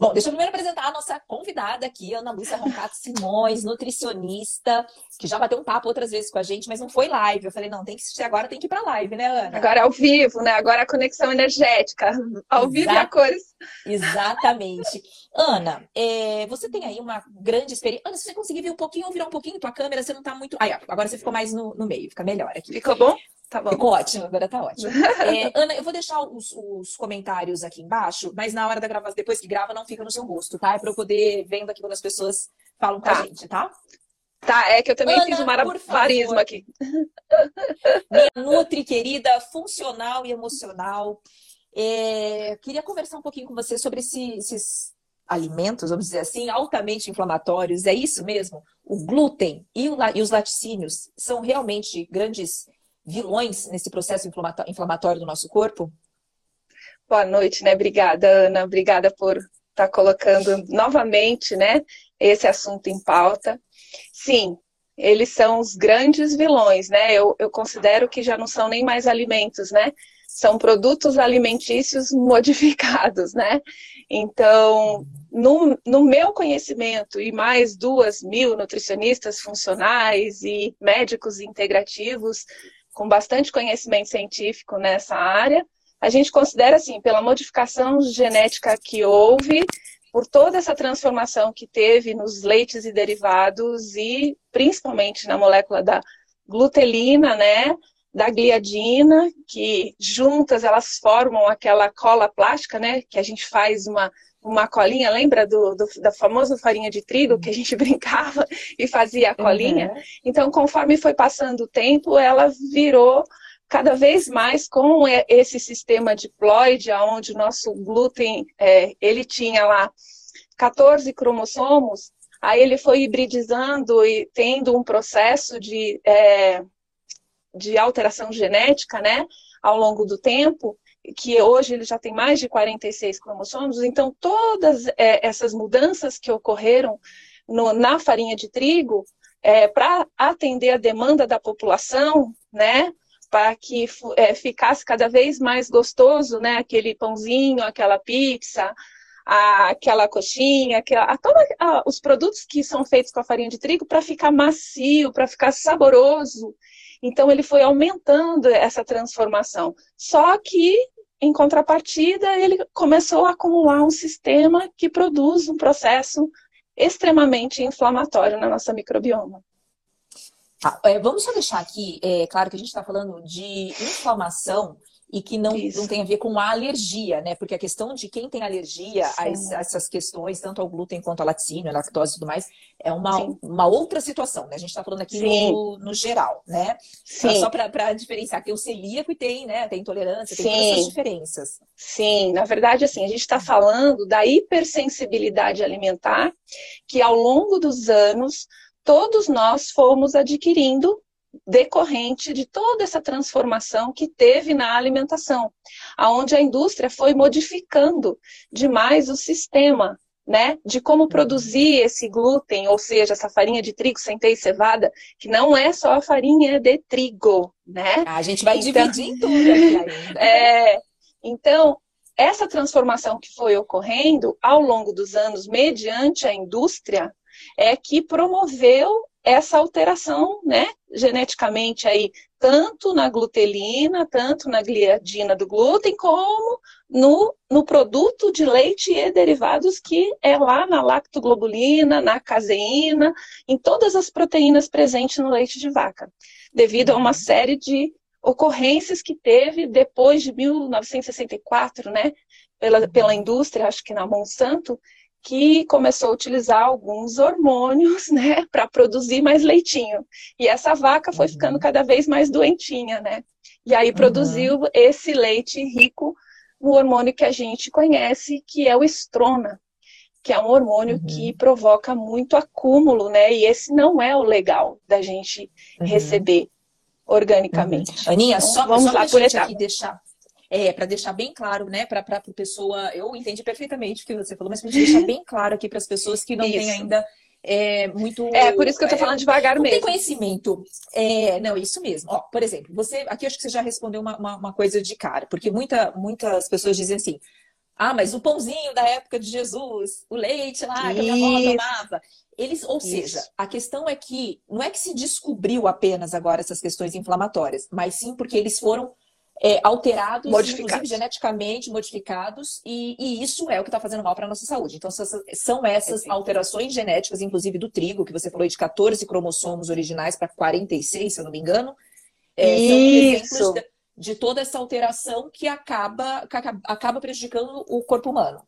Bom, deixa eu primeiro apresentar a nossa convidada aqui, Ana Lúcia Roncato Simões, nutricionista, que já bateu um papo outras vezes com a gente, mas não foi live. Eu falei, não, tem que assistir agora, tem que ir pra live, né, Ana? Agora é ao vivo, né? Agora a conexão energética, ao vivo e a cores. Exatamente. Ana, é, você tem aí uma grande experiência. Ana, se você conseguir vir um pouquinho, virar um pouquinho tua câmera, você não tá muito. Aí, agora você ficou mais no, no meio, fica melhor aqui. Ficou bom? Tá bom. Ficou ótimo, agora tá ótimo. É, Ana, eu vou deixar os, os, comentários aqui embaixo, mas na hora da gravação, depois que grava, não fica no seu rosto, tá? É pra eu poder vendo aqui quando as pessoas falam tá. com a gente, tá? Tá, é que eu também Ana, fiz um malabarismo aqui. Minha Nutri querida, funcional e emocional. É, queria conversar um pouquinho com você sobre esse, esses alimentos, vamos dizer assim, altamente inflamatórios. É isso mesmo? O glúten e, o, e os laticínios são realmente grandes vilões nesse processo inflamatório do nosso corpo? Boa noite, né? Obrigada, Ana. Obrigada por estar tá colocando novamente, né, esse assunto em pauta. Sim, eles são os grandes vilões, né? Eu, eu considero que já não são nem mais alimentos, né? São produtos alimentícios modificados, né? Então, no, no, meu conhecimento e mais duas mil nutricionistas funcionais e médicos integrativos, com bastante conhecimento científico nessa área. A gente considera, assim, pela modificação genética que houve, por toda essa transformação que teve nos leites e derivados e principalmente na molécula da glutelina, né, da gliadina, que juntas elas formam aquela cola plástica, né, que a gente faz uma uma colinha, lembra do, do, da famosa farinha de trigo que a gente brincava e fazia a colinha? Uhum. Então, conforme foi passando o tempo, ela virou cada vez mais com esse sistema diploide, onde o nosso glúten, é, ele tinha lá 14 cromossomos, aí ele foi hibridizando e tendo um processo de, é, de alteração genética, né, ao longo do tempo, que hoje ele já tem mais de 46 cromossomos, então todas é, essas mudanças que ocorreram no, na farinha de trigo, é, para atender a demanda da população, né, para que é, ficasse cada vez mais gostoso, né, aquele pãozinho, aquela pizza, a, aquela coxinha, aquela, a, a, os produtos que são feitos com a farinha de trigo para ficar macio, para ficar saboroso. Então ele foi aumentando essa transformação. Só que em contrapartida, ele começou a acumular um sistema que produz um processo extremamente inflamatório na nossa microbioma. Tá, é, vamos só deixar aqui, é claro que a gente está falando de inflamação e que não, não tem a ver com a alergia, né? Porque a questão de quem tem alergia a, a essas questões, tanto ao glúten quanto ao laticínio, a lactose e tudo mais, é uma, uma outra situação, né? A gente está falando aqui no, no, geral, né? Sim. Só para diferenciar, tem o celíaco e tem, né? Tem intolerância, tem Sim. todas essas diferenças. Sim, na verdade, assim, a gente está falando da hipersensibilidade alimentar, que ao longo dos anos todos nós fomos adquirindo decorrente de toda essa transformação que teve na alimentação, aonde a indústria foi modificando demais o sistema, né, de como produzir esse glúten, ou seja, essa farinha de trigo, centeio e cevada, que não é só a farinha de trigo, né? A gente vai então, dividir tudo aqui ainda. É, então, essa transformação que foi ocorrendo ao longo dos anos, mediante a indústria, é que promoveu essa alteração, né, geneticamente aí, tanto na glutelina, tanto na gliadina do glúten, como no, no produto de leite e derivados que é lá na lactoglobulina, na caseína, em todas as proteínas presentes no leite de vaca, devido a uma série de ocorrências que teve depois de 1964, né, pela, pela indústria, acho que na Monsanto, que começou a utilizar alguns hormônios, né, para produzir mais leitinho. E essa vaca foi uhum. ficando cada vez mais doentinha, né? E aí produziu uhum. esse leite rico no hormônio que a gente conhece, que é o estrona, que é um hormônio uhum. que provoca muito acúmulo, né? E esse não é o legal da gente uhum. receber organicamente. Aninha, então, só, vamos só lá por etapa. aqui deixar é, para deixar bem claro, né, para a pessoa, eu entendi perfeitamente o que você falou, mas para deixar bem claro aqui para as pessoas que não isso. têm ainda é, muito. É, por isso que eu tô é, falando devagar não mesmo. Tem conhecimento. É, não, isso mesmo. Ó, por exemplo, você. Aqui acho que você já respondeu uma, uma, uma, coisa de cara, porque muita, muitas pessoas dizem assim. Ah, mas o pãozinho da época de Jesus, o leite lá que a minha avó tomava. Eles, ou Isso. seja, a questão é que não é que se descobriu apenas agora essas questões inflamatórias, mas sim porque eles foram é, alterados, inclusive geneticamente modificados, e, e, isso é o que está fazendo mal para a nossa saúde. Então, são essas alterações genéticas, inclusive do trigo, que você falou de 14 cromossomos originais para 46, se eu não me engano, é, são exemplos de, de, toda essa alteração que acaba, que acaba prejudicando o corpo humano.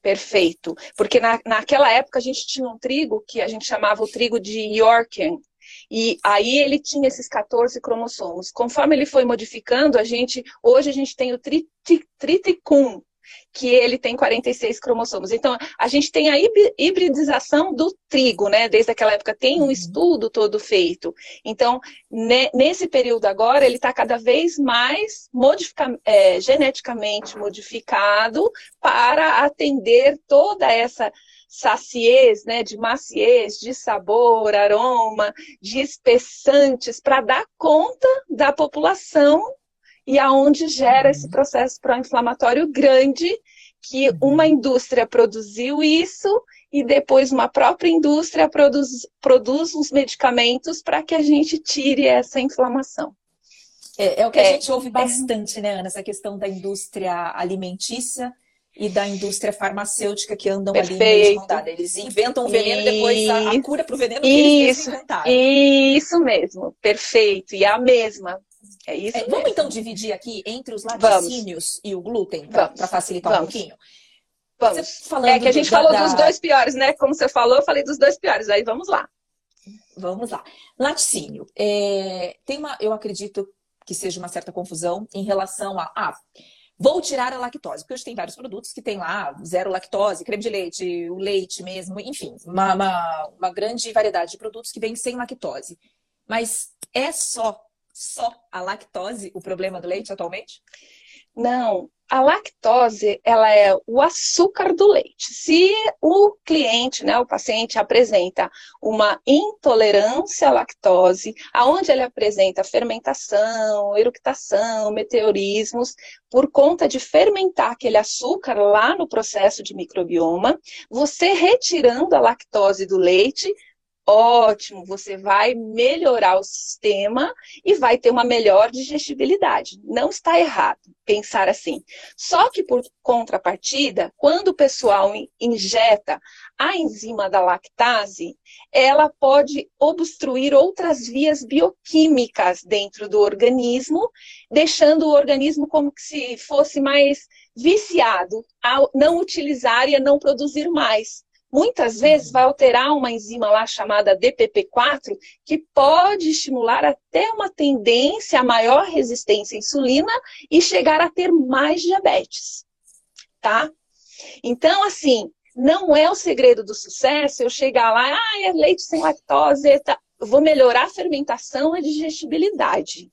Perfeito. Porque na, naquela época a gente tinha um trigo que a gente chamava o trigo de Yorken. E aí ele tinha esses 14 cromossomos. Conforme ele foi modificando, a gente hoje a gente tem o triticum, que ele tem 46 cromossomos. Então, a gente tem a hibridização do trigo, né? Desde aquela época tem um uhum. estudo todo feito. Então, nesse período agora, ele está cada vez mais modifica é, geneticamente modificado para atender toda essa saciez, né, de maciez, de sabor, aroma, de espessantes, para dar conta da população e aonde gera esse uhum. processo pró-inflamatório grande que uhum. uma indústria produziu isso e depois uma própria indústria produz, produz uns medicamentos para que a gente tire essa inflamação. É, é o que é, a gente ouve é. bastante, né, Ana? Essa questão da indústria alimentícia e da indústria farmacêutica que andam Perfeito. ali em Eles inventam o veneno e depois a, a cura para o veneno que isso, eles inventaram. Isso mesmo, perfeito. E a mesma. É isso. É, vamos então dividir aqui entre os laticínios vamos. e o glúten, para facilitar vamos. um pouquinho? Vamos. é que a gente falou da... dos dois piores, né? Como você falou, eu falei dos dois piores. Aí vamos lá. Vamos lá. Laticínio. É, tem uma, eu acredito que seja uma certa confusão em relação a. Ah, vou tirar a lactose, porque hoje tem vários produtos que tem lá zero lactose, creme de leite, o leite mesmo, enfim, uma, uma, uma grande variedade de produtos que vêm sem lactose. Mas é só só a lactose o problema do leite atualmente? Não, a lactose ela é o açúcar do leite. Se o cliente, né, o paciente apresenta uma intolerância à lactose, aonde ele apresenta fermentação, eructação, meteorismos, por conta de fermentar aquele açúcar lá no processo de microbioma, você retirando a lactose do leite, ótimo, você vai melhorar o sistema e vai ter uma melhor digestibilidade. Não está errado pensar assim. Só que por contrapartida, quando o pessoal injeta a enzima da lactase, ela pode obstruir outras vias bioquímicas dentro do organismo, deixando o organismo como se fosse mais viciado a não utilizar e a não produzir mais muitas vezes vai alterar uma enzima lá chamada DPP4, que pode estimular até uma tendência a maior resistência à insulina e chegar a ter mais diabetes, tá? Então, assim, não é o segredo do sucesso eu chegar lá, ah, é leite sem lactose, tá. eu vou melhorar a fermentação e a digestibilidade.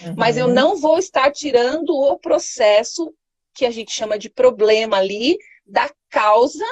Uhum. Mas eu não vou estar tirando o processo que a gente chama de problema ali da causa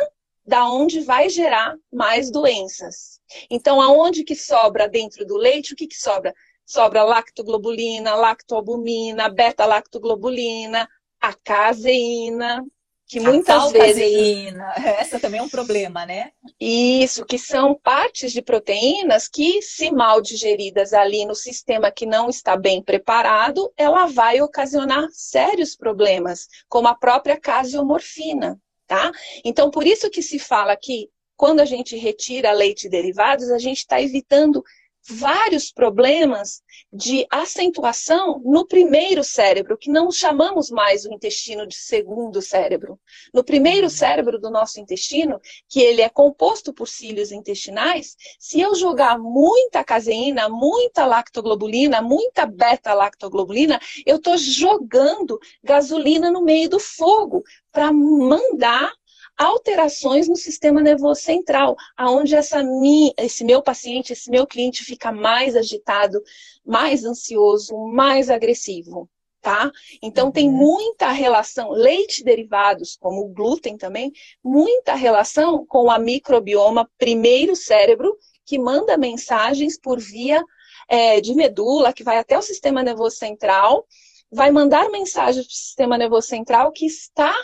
da onde vai gerar mais doenças. Então, aonde que sobra dentro do leite, o que, que sobra? Sobra lactoglobulina, lactoalbumina, beta-lactoglobulina, a caseína, que muitas a vezes. Caseína. Essa também é um problema, né? Isso, que são partes de proteínas que, se mal digeridas ali no sistema que não está bem preparado, ela vai ocasionar sérios problemas, como a própria caseomorfina tá? Então, por isso que se fala que quando a gente retira leite e derivados, a gente está evitando vários problemas de acentuação no primeiro cérebro, que não chamamos mais o intestino de segundo cérebro. No primeiro cérebro do nosso intestino, que ele é composto por cílios intestinais, se eu jogar muita caseína, muita lactoglobulina, muita beta-lactoglobulina, eu estou jogando gasolina no meio do fogo para mandar alterações no sistema nervoso central, aonde essa minha, esse meu paciente, esse meu cliente fica mais agitado, mais ansioso, mais agressivo. Tá? Então uhum. tem muita relação, leite derivados, como o glúten também, muita relação com a microbioma primeiro cérebro, que manda mensagens por via é, de medula, que vai até o sistema nervoso central, vai mandar mensagem para o sistema nervoso central que está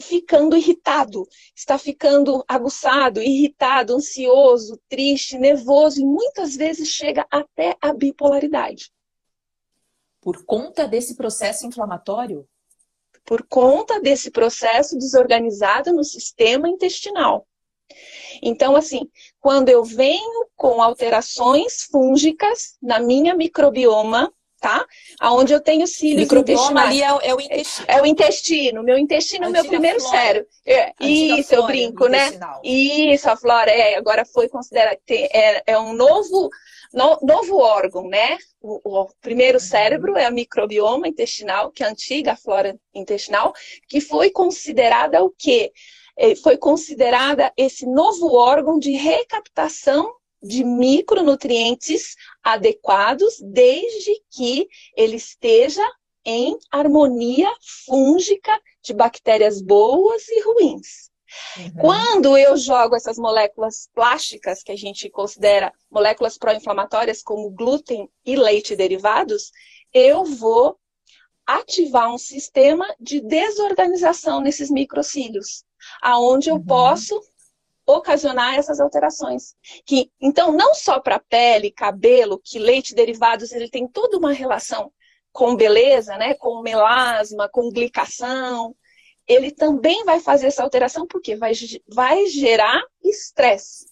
ficando irritado, está ficando aguçado, irritado, ansioso, triste, nervoso e muitas vezes chega até a bipolaridade. Por conta desse processo inflamatório? Por conta desse processo desorganizado no sistema intestinal. Então, assim, quando eu venho com alterações fúngicas na minha microbioma, tá? Aonde eu tenho cílios Microbioma ali é, é, o intestino. É o intestino. Meu intestino é o meu primeiro cérebro. É, isso, eu brinco, né? Isso, a flora. É, agora foi considerada. É, é um novo, no, novo órgão, né? O, o primeiro uhum. cérebro é a microbioma intestinal, que é a antiga flora intestinal, que foi considerada o quê? É, foi considerada esse novo órgão de recaptação de micronutrientes adequados, desde que ele esteja em harmonia fúngica de bactérias boas e ruins. Uhum. Quando eu jogo essas moléculas plásticas, que a gente considera moléculas pró-inflamatórias, como glúten e leite derivados, eu vou ativar um sistema de desorganização nesses microcílios, aonde eu uhum. posso ocasionar essas alterações. Que, então, não só para pele, cabelo, que leite derivados, ele tem toda uma relação com beleza, né? com melasma, com glicação. Ele também vai fazer essa alteração porque vai, vai gerar estresse.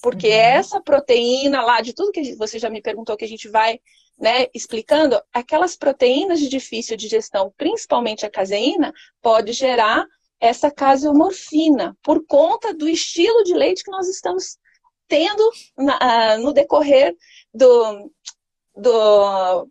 Porque uhum. essa proteína lá, de tudo que você já me perguntou, que a gente vai né, explicando, aquelas proteínas de difícil digestão, principalmente a caseína, pode gerar essa caseomorfina, por conta do estilo de leite que nós estamos tendo na, uh, no decorrer do, do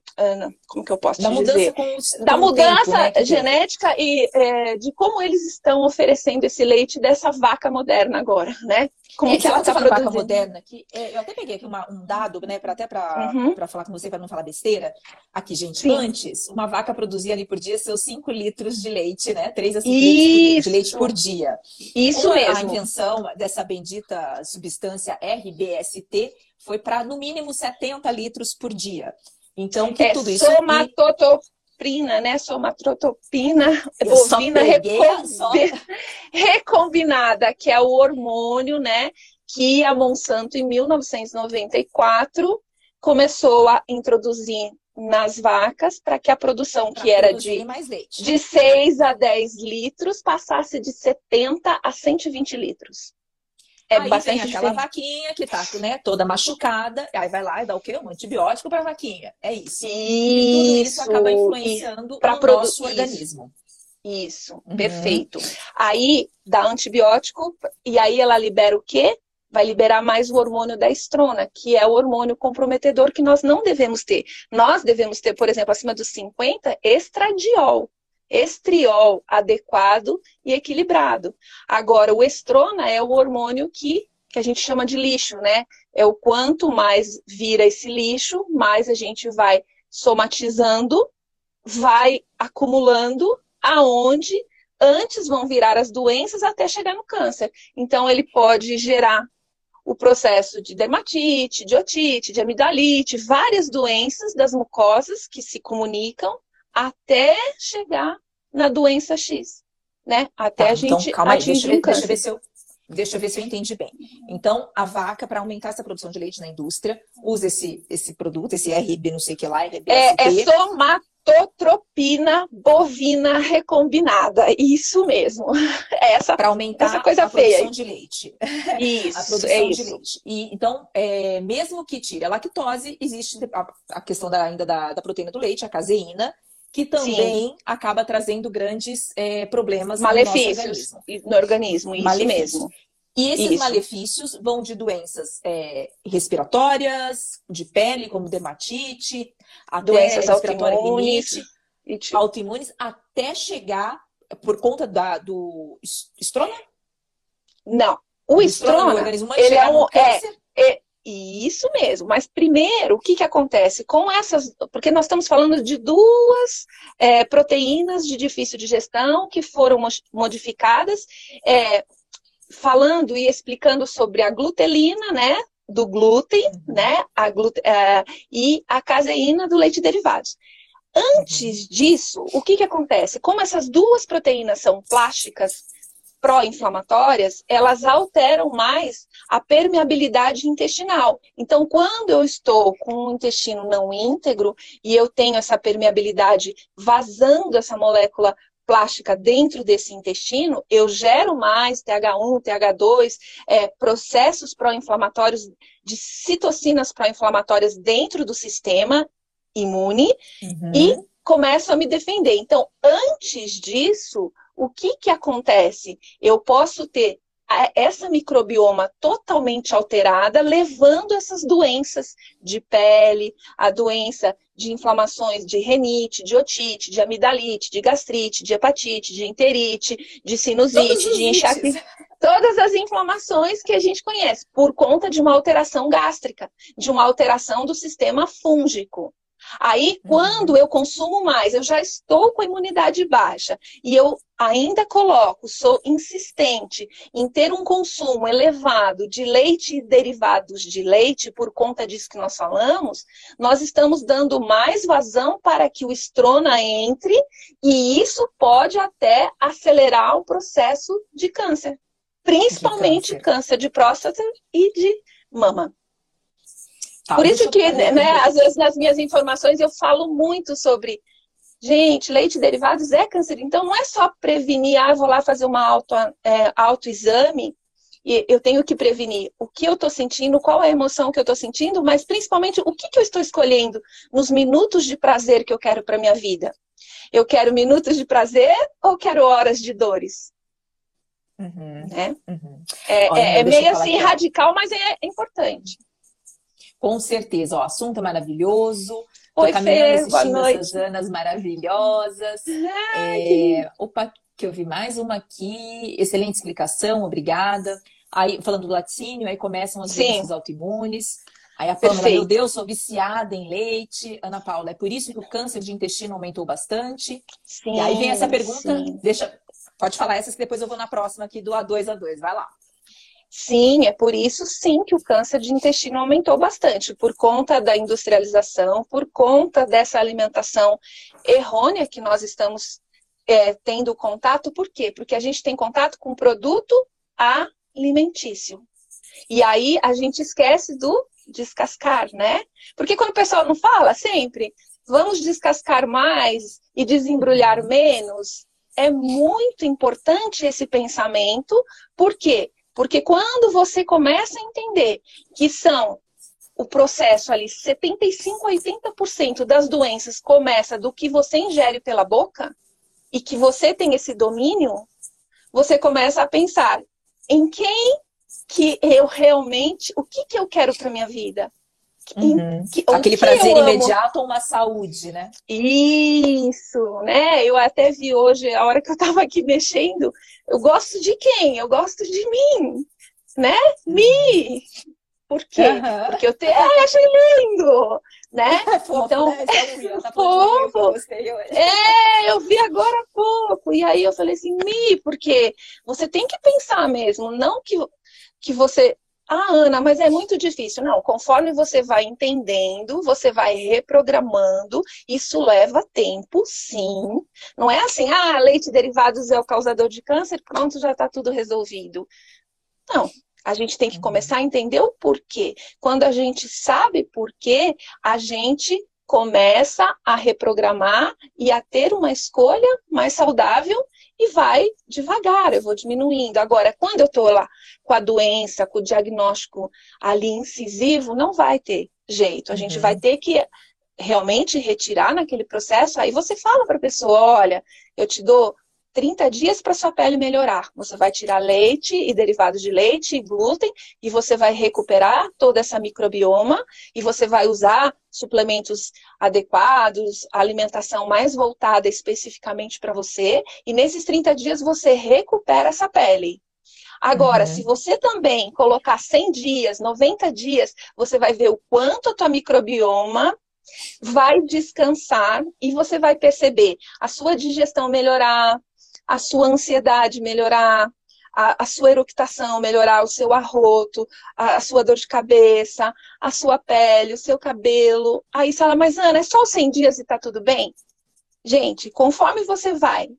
como que eu posso da dizer os, da mudança tempo, né, genética e é, de como eles estão oferecendo esse leite dessa vaca moderna agora, né? Como é, que ela está produzindo? vaca moderna aqui, é, eu até peguei aqui uma, um dado, né, para até para uhum. falar com você para não falar besteira. Aqui, gente, Sim. antes uma vaca produzia ali por dia seus 5 litros de leite, né? 3 a 5 litros de leite por dia. Isso mesmo. A invenção dessa bendita substância RBST foi para no mínimo 70 litros por dia. Então, que é tudo isso. Somatotoprina, né? Somatotropina bovina recombi... recombinada, que é o hormônio, né? Que a Monsanto, em 1994, começou a introduzir nas vacas para que a produção, pra que era de, de 6 a 10 litros, passasse de 70 a 120 litros. É aí bastante tem aquela vaquinha que tá né, toda machucada, aí vai lá e dá o quê? Um antibiótico para a vaquinha. É isso. isso. E tudo isso acaba influenciando para o nosso organismo. Isso, uhum. perfeito. Aí dá antibiótico e aí ela libera o quê? Vai liberar mais o hormônio da estrona, que é o hormônio comprometedor que nós não devemos ter. Nós devemos ter, por exemplo, acima dos 50, estradiol estriol adequado e equilibrado. Agora, o estrona é o hormônio que, que a gente chama de lixo, né? É o quanto mais vira esse lixo, mais a gente vai somatizando, vai acumulando aonde antes vão virar as doenças até chegar no câncer. Então, ele pode gerar o processo de dermatite, de otite, de amidalite, várias doenças das mucosas que se comunicam até chegar na doença X, né? Até tá, a então, gente então, calma aí, deixa, um deixa, eu ver se eu, deixa eu ver se eu entendi bem. Então, a vaca, para aumentar essa produção de leite na indústria, usa esse, esse produto, esse RB, não sei o que lá, RB, é, é somatotropina bovina recombinada. Isso mesmo. Essa, para aumentar essa coisa a feia. produção de leite. Isso, a produção é de leite. E, então, é, mesmo que tire a lactose, existe a, a questão da, ainda da, da proteína do leite, a caseína, que também Sim. acaba trazendo grandes é, problemas malefícios no organismo. No organismo isso malefícios. mesmo. E esses isso. malefícios vão de doenças é, respiratórias, de pele, como dermatite, doenças autoimunes, autoimunes, até chegar por conta da, do estrona? Não. O estrona, ele é um, é, é, isso mesmo. Mas primeiro, o que, que acontece com essas. Porque nós estamos falando de duas é, proteínas de difícil digestão que foram modificadas, é, falando e explicando sobre a glutelina, né? Do glúten, uhum. né? A glute, é, e a caseína do leite derivados. Antes disso, o que, que acontece? Como essas duas proteínas são plásticas pró-inflamatórias, elas alteram mais a permeabilidade intestinal. Então, quando eu estou com o intestino não íntegro e eu tenho essa permeabilidade vazando essa molécula plástica dentro desse intestino, eu gero mais TH1, TH2, é, processos pró-inflamatórios de citocinas pró-inflamatórias dentro do sistema imune uhum. e começo a me defender. Então, antes disso, o que, que acontece? Eu posso ter essa microbioma totalmente alterada, levando essas doenças de pele, a doença de inflamações de renite, de otite, de amidalite, de gastrite, de hepatite, de enterite, de sinusite, de enxaqueca. Todas as inflamações que a gente conhece, por conta de uma alteração gástrica, de uma alteração do sistema fúngico. Aí, uhum. quando eu consumo mais, eu já estou com a imunidade baixa e eu ainda coloco, sou insistente em ter um consumo elevado de leite e derivados de leite, por conta disso que nós falamos, nós estamos dando mais vazão para que o estrona entre e isso pode até acelerar o processo de câncer, principalmente de câncer. câncer de próstata e de mama. Tá, Por isso que, né, às vezes nas minhas informações eu falo muito sobre, gente, leite derivados é câncer. Então não é só prevenir, ah, vou lá fazer uma auto, é, autoexame e eu tenho que prevenir o que eu estou sentindo, qual é a emoção que eu estou sentindo, mas principalmente o que, que eu estou escolhendo nos minutos de prazer que eu quero para minha vida. Eu quero minutos de prazer ou quero horas de dores? Uhum, né? Uhum. É, Olha, é, é meio assim radical, mas é importante. Com certeza. o assunto é maravilhoso. Oi, Fê, assistindo essas Anas maravilhosas. é... Opa, que eu vi mais uma aqui. Excelente explicação, obrigada. Aí, falando do laticínio, aí começam as doenças autoimunes. Aí a Pâmela, Perfeito. meu Deus, sou viciada em leite. Ana Paula, é por isso que o câncer de intestino aumentou bastante. Sim, e aí vem essa pergunta, sim. deixa, pode falar essas que depois eu vou na próxima aqui do A2 a 2, vai lá. Sim, é por isso sim que o câncer de intestino aumentou bastante, por conta da industrialização, por conta dessa alimentação errônea que nós estamos é, tendo contato. Por quê? Porque a gente tem contato com produto alimentício. E aí a gente esquece do descascar, né? Porque quando o pessoal não fala sempre, vamos descascar mais e desembrulhar menos, é muito importante esse pensamento, por quê? Porque quando você começa a entender que são o processo ali, 75 a 80% das doenças começa do que você ingere pela boca e que você tem esse domínio, você começa a pensar em quem que eu realmente, o que que eu quero para minha vida? Uhum. Que, Aquele prazer imediato ou uma saúde, né? Isso, né? Eu até vi hoje, a hora que eu estava aqui mexendo, eu gosto de quem? Eu gosto de mim, né? Me! Por quê? Uhum. Porque eu te... ah, achei lindo, né? fofo, então, né? É tá fofo. É, eu vi agora há pouco. E aí eu falei assim, Mi, porque você tem que pensar mesmo, não que, que você ah, Ana, mas é muito difícil. Não, conforme você vai entendendo, você vai reprogramando, isso leva tempo, sim. Não é assim, ah, leite derivados é o causador de câncer, pronto, já está tudo resolvido. Não, a gente tem que começar a entender o porquê. Quando a gente sabe porquê, a gente começa a reprogramar e a ter uma escolha mais saudável e vai devagar, eu vou diminuindo. Agora, quando eu estou lá com a doença, com o diagnóstico ali incisivo, não vai ter jeito. A gente uhum. vai ter que realmente retirar naquele processo. Aí você fala para a pessoa: olha, eu te dou 30 dias para sua pele melhorar. Você vai tirar leite e derivados de leite e glúten e você vai recuperar toda essa microbioma e você vai usar suplementos adequados, alimentação mais voltada especificamente para você e nesses 30 dias você recupera essa pele. Agora, uhum. se você também colocar 100 dias, 90 dias, você vai ver o quanto a tua microbioma vai descansar e você vai perceber a sua digestão melhorar, a sua ansiedade melhorar, a, a sua eructação melhorar, o seu arroto, a, a, sua dor de cabeça, a sua pele, o seu cabelo. Aí você fala, mas Ana, é só os 100 dias e tá tudo bem? gente, conforme você vai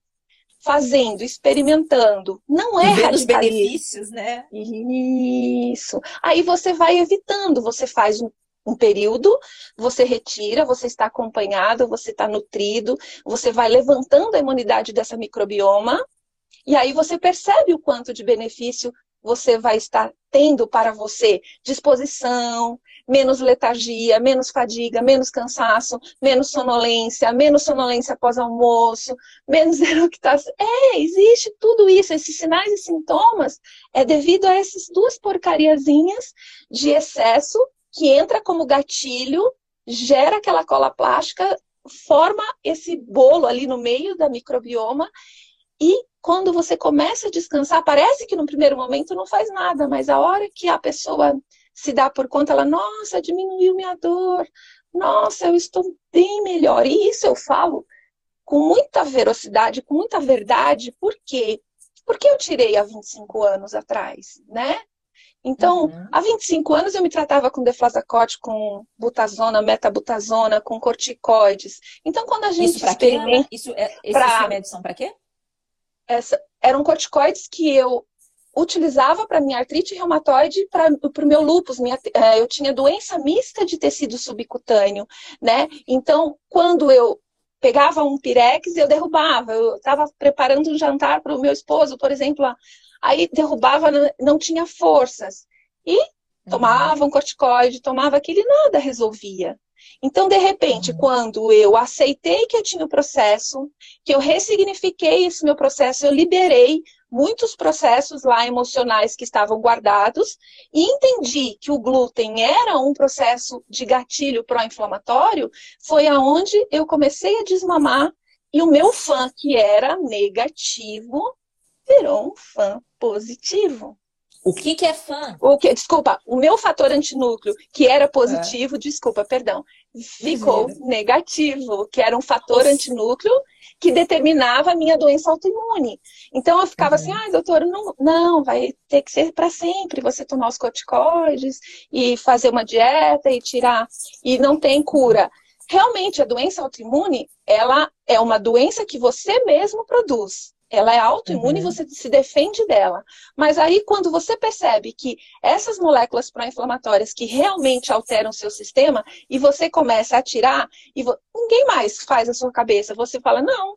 fazendo, experimentando, não é radicalismo. benefícios, né? Isso. Aí você vai evitando, você faz um, um período, você retira, você está acompanhado, você está nutrido, você vai levantando a imunidade dessa microbioma, e aí você percebe o quanto de benefício você vai estar tendo para você disposição, menos letargia, menos fadiga, menos cansaço, menos sonolência, menos sonolência após almoço, menos eructação. É, existe tudo isso, esses sinais e sintomas é devido a essas duas porcariazinhas de excesso que entra como gatilho, gera aquela cola plástica, forma esse bolo ali no meio da microbioma e quando você começa a descansar, parece que no primeiro momento não faz nada, mas a hora que a pessoa se dá por conta, ela, nossa, diminuiu minha dor, nossa, eu estou bem melhor. E isso eu falo com muita velocidade, com muita verdade, por quê? Porque eu tirei há 25 anos atrás, né? Então, uhum. há 25 anos eu me tratava com deflazacote, com butazona, metabutazona, com corticoides. Então, quando a gente isso experimenta... Quê, Isso é, esses pra... remédios são para quê? essa, eram corticoides que eu utilizava para minha artrite reumatoide, para o meu lúpus. Minha, é, eu tinha doença mista de tecido subcutâneo, né? Então, quando eu pegava um pirex, eu derrubava. Eu estava preparando um jantar para o meu esposo, por exemplo, aí derrubava, não tinha forças. E uhum. tomava um corticoide, tomava aquele, nada resolvia. Então, de repente, uhum. quando eu aceitei que eu tinha o processo, que eu ressignifiquei esse meu processo, eu liberei muitos processos lá emocionais que estavam guardados e entendi que o glúten era um processo de gatilho pró-inflamatório, foi aonde eu comecei a desmamar e o meu fã, que era negativo, virou um fã positivo. O que, que é fã? O que, desculpa, o meu fator antinúcleo, que era positivo, é. desculpa, perdão, ficou negativo, que era um fator Nossa. antinúcleo que determinava a minha doença autoimune. Então eu ficava assim, uhum. assim, ai, ah, doutor, não, não, vai ter que ser para sempre você tomar os corticoides e fazer uma dieta e tirar, e não tem cura. Realmente, a doença autoimune, ela é uma doença que você mesmo produz. Ela é autoimune uhum. e você se defende dela. Mas aí, quando você percebe que essas moléculas pró-inflamatórias que realmente alteram o seu sistema, e você começa a tirar, e vo... ninguém mais faz a sua cabeça. Você fala, não,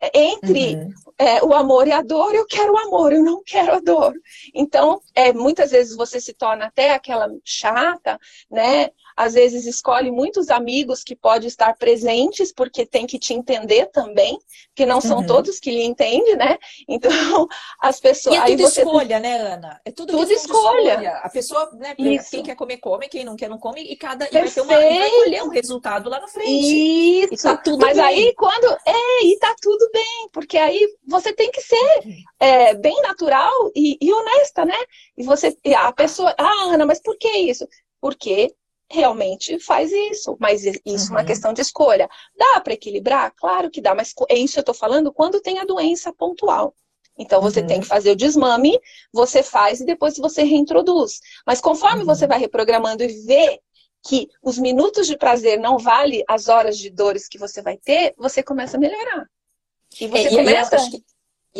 é, entre uhum. é, o amor e a dor, eu quero o amor, eu não quero a dor. Então, é, muitas vezes você se torna até aquela chata, né? Às vezes escolhe muitos amigos que podem estar presentes, porque tem que te entender também, que não são uhum. todos que lhe entendem, né? Então, as pessoas. E é tudo você... escolha, né, Ana? É tudo, tudo escolha. escolha. A pessoa, né, quem quer comer, come, quem não quer, não come, e cada. E vai, ter uma, vai colher um resultado lá na frente. Isso. Tá tudo Mas bem. aí, quando. É, e tá tudo bem, porque aí você tem que ser é, bem natural e, e honesta, né? E você. E a pessoa. Ah, Ana, mas por que isso? Porque realmente faz isso, mas isso uhum. é uma uhum. questão de escolha. Dá para equilibrar? Claro que dá, mas é isso que eu estou falando quando tem a doença pontual. Então você uhum. tem que fazer o desmame, você faz e depois você reintroduz. Mas conforme uhum. você vai reprogramando e vê que os minutos de prazer não vale as horas de dores que você vai ter, você começa a melhorar. E você é, começa. E,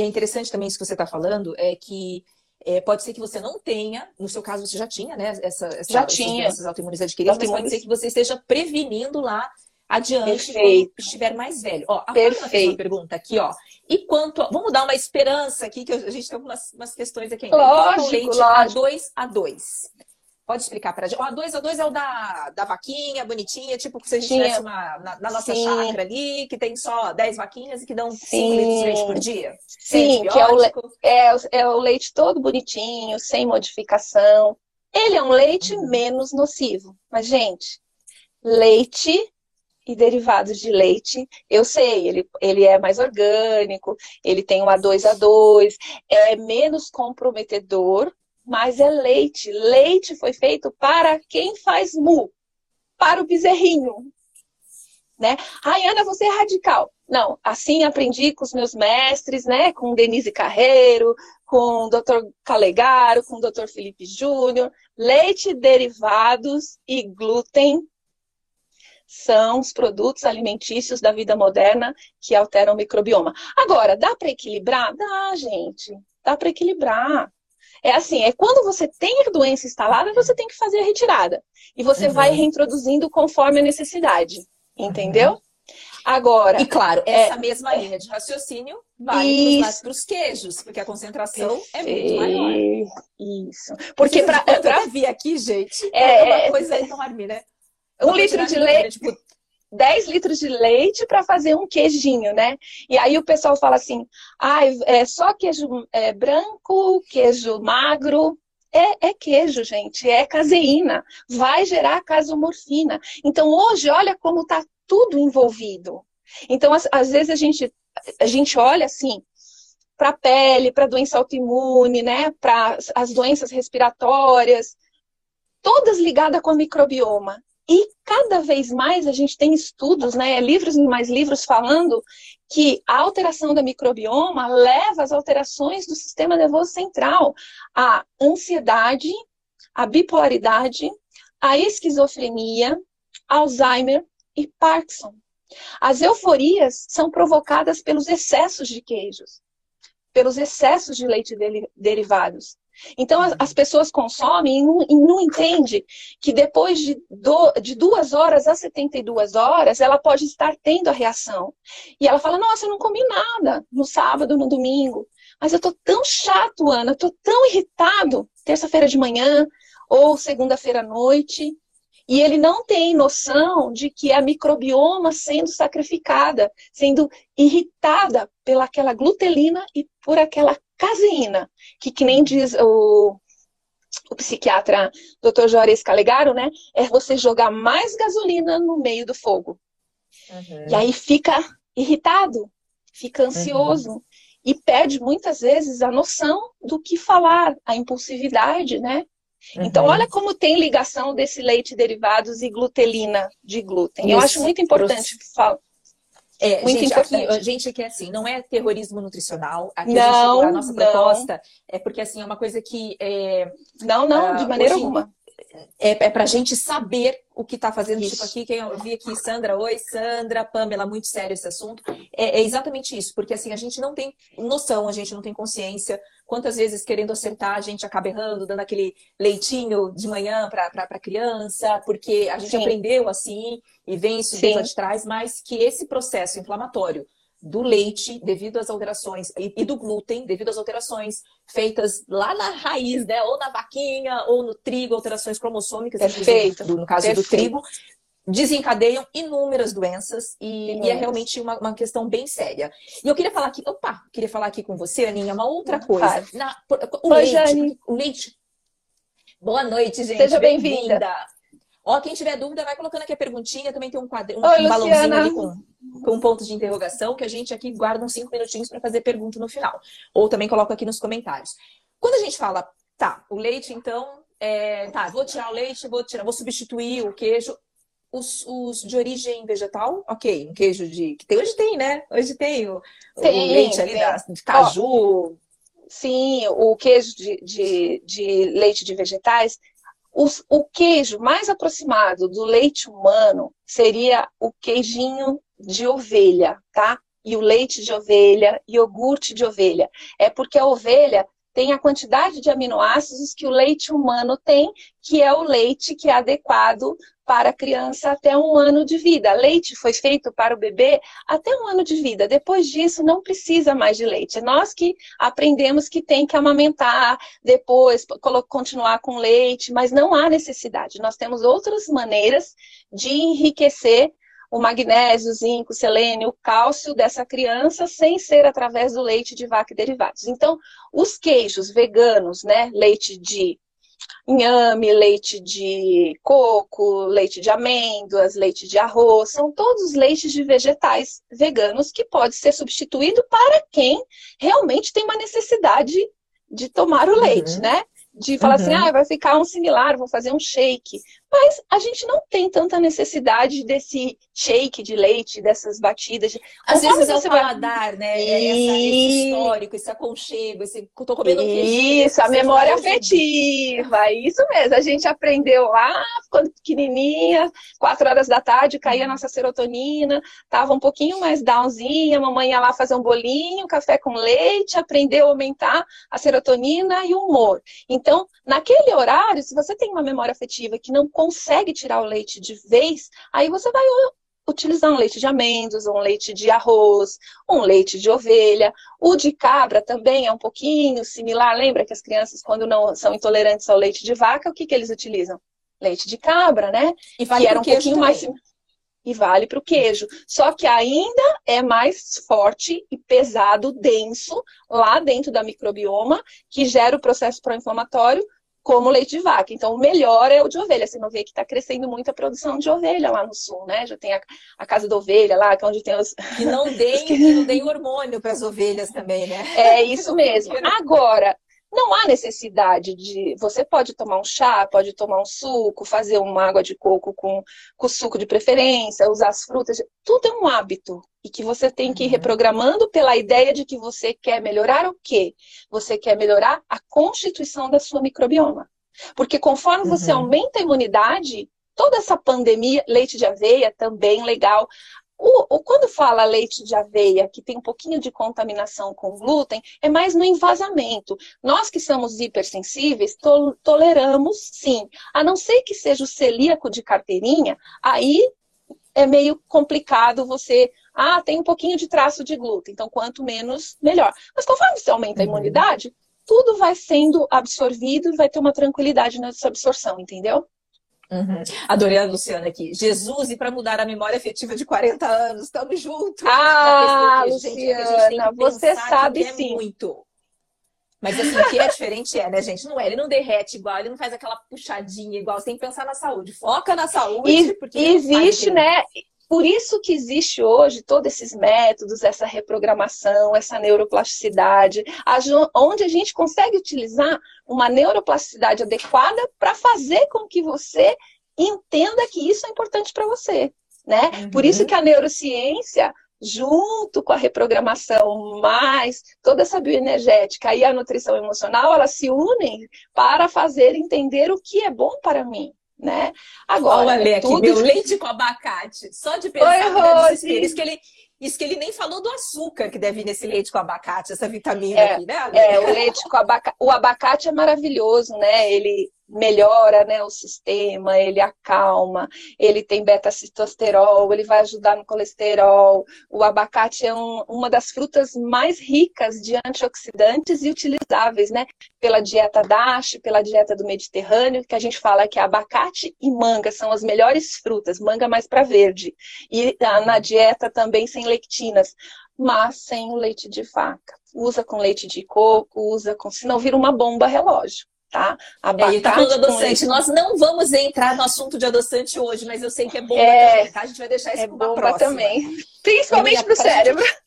e é interessante também isso que você está falando, é que é, pode ser que você não tenha, no seu caso você já tinha, né? Essa, essa, já tinha. Essas autoimunes adquiridas, mas pode ser que você esteja prevenindo lá adiante Perfeito. estiver mais velho. Ó, a Perfeito. pergunta aqui, ó. E quanto. A... Vamos dar uma esperança aqui, que a gente tem algumas umas questões aqui ainda. Lógico, leite lógico. A2 A2. Pode explicar para a gente? O A2, A2 é o da, da vaquinha, bonitinha, tipo que gente tivesse uma, na, na nossa Sim. chácara ali, que tem só 10 vaquinhas e que dão 5 litros de leite por dia. Sim, que é o, é, é o leite todo bonitinho, sem modificação. Ele é um leite uhum. menos nocivo. Mas, gente, leite e derivados de leite, eu sei, ele, ele é mais orgânico, ele tem um A2A2, é menos comprometedor mas é leite. Leite foi feito para quem faz mu, para o bezerrinho. Né? Ai, Ana, você é radical. Não, assim aprendi com os meus mestres, né? Com Denise Carreiro, com o Dr. Calegaro, com o Dr. Felipe Júnior. Leite, derivados e glúten são os produtos alimentícios da vida moderna que alteram o microbioma. Agora, dá para equilibrar? Dá, gente. Dá para equilibrar. É assim, é quando você tem a doença instalada, você tem que fazer a retirada. E você uhum. vai reintroduzindo conforme a necessidade. Entendeu? Uhum. Agora. E claro, é essa é, mesma é, linha de raciocínio vale para os queijos, porque a concentração é muito maior. Isso. Porque para pra... vir aqui, gente, é, é uma é, coisa enorme, né? Um litro de leite. Tipo... 10 litros de leite para fazer um queijinho, né? E aí o pessoal fala assim: ah, é só queijo é, branco, queijo magro. É, é, queijo, gente, é caseína, vai gerar casomorfina. Então, hoje, olha como está tudo envolvido. Então, às, às vezes a gente, a gente olha assim para a pele, para a doença autoimune, né? Para as doenças respiratórias, todas ligadas com o microbioma. E cada vez mais a gente tem estudos, né, livros e mais livros falando que a alteração da microbioma leva às alterações do sistema nervoso central, a ansiedade, a bipolaridade, a esquizofrenia, Alzheimer, e Parkinson. As euforias são provocadas pelos excessos de queijos, pelos excessos de leite derivados. Então as, as pessoas consomem e não, e não entendem que depois de, do, de duas horas a 72 horas, ela pode estar tendo a reação. E ela fala, nossa, eu não comi nada no sábado, no domingo. Mas eu tô tão chato, Ana, eu tô tão irritado terça-feira de manhã ou segunda-feira à noite. E ele não tem noção de que é a microbioma sendo sacrificada, sendo irritada pelaquela glutelina e por aquela caseína, que, que nem diz o, o psiquiatra Dr. Juarez Calegaro, né? É você jogar mais gasolina no meio do fogo. Uhum. E aí fica irritado, fica ansioso. Uhum. E perde muitas vezes a noção do que falar, a impulsividade, né? Então, uhum. Então, olha como tem ligação desse leite derivados e glutelina de glúten. Isso. Eu acho muito importante falar. É, muito gente, importante. Aqui, gente, aqui é assim, não é terrorismo nutricional. Aqui não, a, gente, a nossa não. proposta é porque assim, é uma coisa que. É, não, não, de ah, maneira hoje, alguma é, é para a gente saber o que está fazendo. Isso. Tipo, aqui, quem eu vi aqui, Sandra, oi, Sandra, Pamela, muito sério esse assunto. É, é, exatamente isso, porque assim, a gente não tem noção, a gente não tem consciência. Quantas vezes, querendo acertar, a gente acaba errando, dando aquele leitinho de manhã para a criança, porque a gente Sim. aprendeu assim e vem isso de trás, mas que esse processo inflamatório do leite devido às alterações e, do glúten devido às alterações feitas lá na raiz, né? Ou na vaquinha, ou no trigo, alterações cromossômicas, Perfeito. no caso Perfeito. do trigo, desencadeiam inúmeras doenças e, e é realmente uma, uma, questão bem séria. E eu queria falar aqui, opa, queria falar aqui com você, Aninha, uma outra coisa. Na, o, Oi, leite, o leite. Boa noite, gente. Seja bem-vinda. Bem Ó, quem tiver dúvida, vai colocando aqui a perguntinha. Também tem um quadrinho, um, Oi, um balãozinho ali com, com pontos de interrogação, que a gente aqui guarda uns cinco minutinhos para fazer pergunta no final. Ou também coloca aqui nos comentários. Quando a gente fala, tá, o leite, então, é, tá, vou tirar o leite, vou tirar, vou substituir o queijo. Os, os, de origem vegetal, ok, um queijo de. Que tem, hoje tem, né? Hoje tem o, tem, o leite ali da, de caju. Ó, sim, o queijo de, de, de leite de vegetais o queijo mais aproximado do leite humano seria o queijinho de ovelha, tá? E o leite de ovelha, iogurte de ovelha. É porque a ovelha tem a quantidade de aminoácidos que o leite humano tem, que é o leite que é adequado para a criança até um ano de vida. Leite foi feito para o bebê até um ano de vida. Depois disso, não precisa mais de leite. É nós que aprendemos que tem que amamentar, depois continuar com leite, mas não há necessidade. Nós temos outras maneiras de enriquecer o magnésio, o zinco, o selênio, o cálcio dessa criança sem ser através do leite de vaca e derivados. Então, os queijos veganos, né, leite de inhame, leite de coco, leite de amêndoas, leite de arroz, são todos leites de vegetais veganos que pode ser substituído para quem realmente tem uma necessidade de tomar o leite, uhum. né? De falar assim, uhum. assim, ah, vai ficar um similar, vou fazer um shake. Mas a gente não tem tanta necessidade desse shake de leite, dessas batidas. Às vezes é o paladar, né? E... É essa, esse histórico, esse aconchego, esse... tô comendo Isso, a memória afetiva, isso mesmo. A gente aprendeu lá, quando pequenininha, quatro horas da tarde, caía a nossa serotonina, tava um pouquinho mais downzinha, a mamãe ia lá fazer um bolinho, café com leite, aprendeu a aumentar a serotonina e o humor. Então, naquele horário, se você tem uma memória afetiva que não consegue tirar o leite de vez, aí você vai utilizar um leite de amêndoas, um leite de arroz, um leite de ovelha. O de cabra também é um pouquinho similar. Lembra que as crianças, quando não são intolerantes ao leite de vaca, o que, que eles utilizam? Leite de cabra, né? E vale que era um pouquinho também. mais e vale para o queijo. Só que ainda é mais forte e pesado, denso, lá dentro da microbioma, que gera o processo pró-inflamatório, como leite de vaca. Então, o melhor é o de ovelha. Você não vê que está crescendo muito a produção de ovelha lá no sul, né? Já tem a, a casa da ovelha lá, que é onde tem os. Que não tem, que não tem hormônio para as ovelhas também, né? É isso mesmo. Agora, não há necessidade de. Você pode tomar um chá, pode tomar um suco, fazer uma água de coco com, com suco de preferência, usar as frutas. Tudo é um hábito. E que você tem que ir uhum. reprogramando pela ideia de que você quer melhorar o quê? Você quer melhorar a constituição da sua microbioma. Porque conforme você uhum. aumenta a imunidade, toda essa pandemia, leite de aveia também legal. O, o, quando fala leite de aveia, que tem um pouquinho de contaminação com glúten, é mais no envasamento. Nós que somos hipersensíveis, to, toleramos sim. A não ser que seja o celíaco de carteirinha, aí é meio complicado você. Ah, tem um pouquinho de traço de glúten, então quanto menos, melhor. Mas conforme você aumenta a uhum. imunidade, tudo vai sendo absorvido e vai ter uma tranquilidade nessa absorção, entendeu? Uhum. Adorei a Luciana aqui. Jesus, e para mudar a memória afetiva de 40 anos, estamos juntos. Ah, Luciana, gente, você sabe é sim. Muito. Mas assim, o que é diferente é, né, gente? Não é, ele não derrete igual, ele não faz aquela puxadinha igual, você tem que pensar na saúde. Foca na saúde, e, porque existe, né? Por isso que existe hoje todos esses métodos, essa reprogramação, essa neuroplasticidade, onde a gente consegue utilizar uma neuroplasticidade adequada para fazer com que você entenda que isso é importante para você. Né? Uhum. Por isso que a neurociência, junto com a reprogramação, mais toda essa bioenergética e a nutrição emocional, elas se unem para fazer entender o que é bom para mim né? Agora, Olha aqui, tudo... meu leite com abacate. Só de pensar Oi, Isso que ele isso que ele nem falou do açúcar que deve ir nesse leite com abacate, essa vitamina é, aqui, né? É, o leite com abacate. O abacate é maravilhoso, né? Ele melhora né, o sistema, ele acalma, ele tem beta-citosterol, ele vai ajudar no colesterol. O abacate é um, uma das frutas mais ricas de antioxidantes e utilizáveis, né? Pela dieta DASH, pela dieta do Mediterrâneo, que a gente fala que abacate e manga são as melhores frutas, manga mais para verde. E na dieta também sem lectinas, mas sem o leite de vaca. Usa com leite de coco, usa com. Senão vira uma bomba relógio tá? Abacate é, falando adoçante. Nós não vamos entrar no assunto de adoçante hoje, mas eu sei que é bomba é, também, tá? A gente vai deixar isso é para bomba próxima. também. Principalmente para o cérebro. Gente...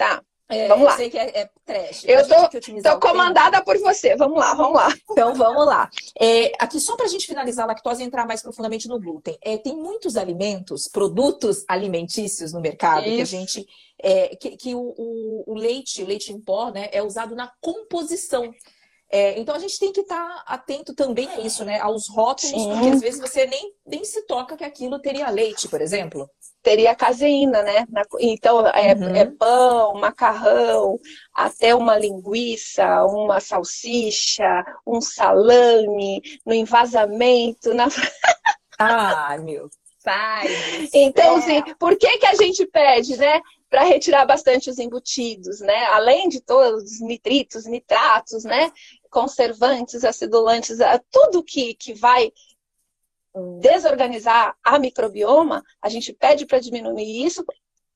Tá. É, vamos lá. Eu sei que é, é trash. Eu tô, tô comandada por você. Vamos lá, vamos lá. Então, vamos lá. É, aqui, só para a gente finalizar a lactose e entrar mais profundamente no glúten. É, tem muitos alimentos, produtos alimentícios no mercado Isso. que a gente... É, que, que o, o, o, leite, o leite em pó, né, é usado na composição é, então a gente tem que estar tá atento também a isso, né? Aos rótulos, Sim. porque às vezes você nem, nem se toca que aquilo teria leite, por exemplo. Teria caseína, né? Então é, uhum. é pão, macarrão, até uma linguiça, uma salsicha, um salame, no envasamento, na. Ah, meu pai. Então, assim, por que, que a gente pede, né? Para retirar bastante os embutidos, né? Além de todos os nitritos, nitratos, né? Conservantes, acidulantes, tudo que, que vai desorganizar a microbioma, a gente pede para diminuir isso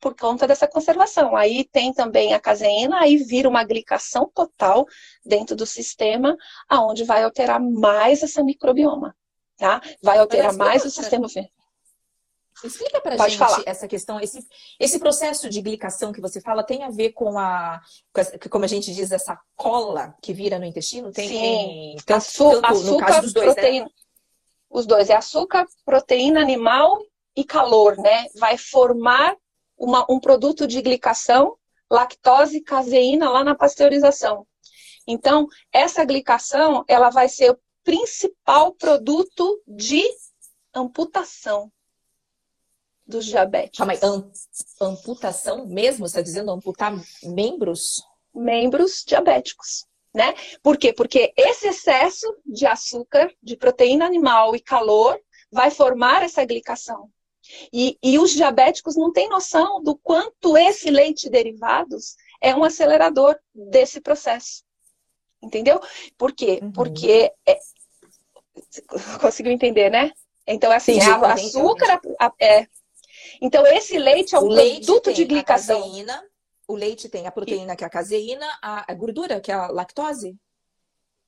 por conta dessa conservação. Aí tem também a caseína, aí vira uma glicação total dentro do sistema, aonde vai alterar mais essa microbioma, tá? Vai alterar mais o sistema Explica para gente falar. essa questão, esse, esse processo de glicação que você fala tem a ver com a, como a gente diz, essa cola que vira no intestino? Tem, Sim, tem, açúcar, tanto, dos dois, né? proteína. Né? Os dois é açúcar, proteína animal e calor, né? Vai formar uma, um produto de glicação, lactose, caseína lá na pasteurização. Então, essa glicação, ela vai ser o principal produto de amputação dos diabéticos. Calma aí, amputação mesmo? Você está dizendo amputar membros? Membros diabéticos. Né? Por quê? Porque esse excesso de açúcar, de proteína animal e calor vai formar essa glicação. E, e os diabéticos não têm noção do quanto esse leite derivados é um acelerador desse processo. Entendeu? Por quê? Uhum. Porque. É... Conseguiu entender, né? Então, é assim, Sim, a, açúcar é. Então, esse leite é um o produto de glicação. Caseína, o leite tem a proteína, que é a caseína, a, a gordura, que é a lactose.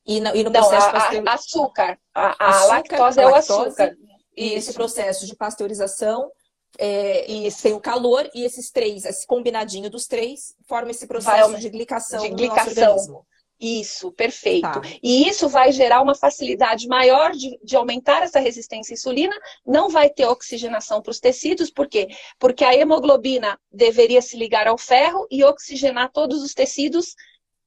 E no, e no Não, processo a, pasteur... açúcar. A, a açúcar, lactose é o açúcar. E esse processo de pasteurização é, e tem o calor e esses três, esse combinadinho dos três, forma esse processo Vai, de glicação, de glicação. Isso, perfeito. Tá. E isso vai gerar uma facilidade maior de, de, aumentar essa resistência à insulina, não vai ter oxigenação para os tecidos, por quê? Porque a hemoglobina deveria se ligar ao ferro e oxigenar todos os tecidos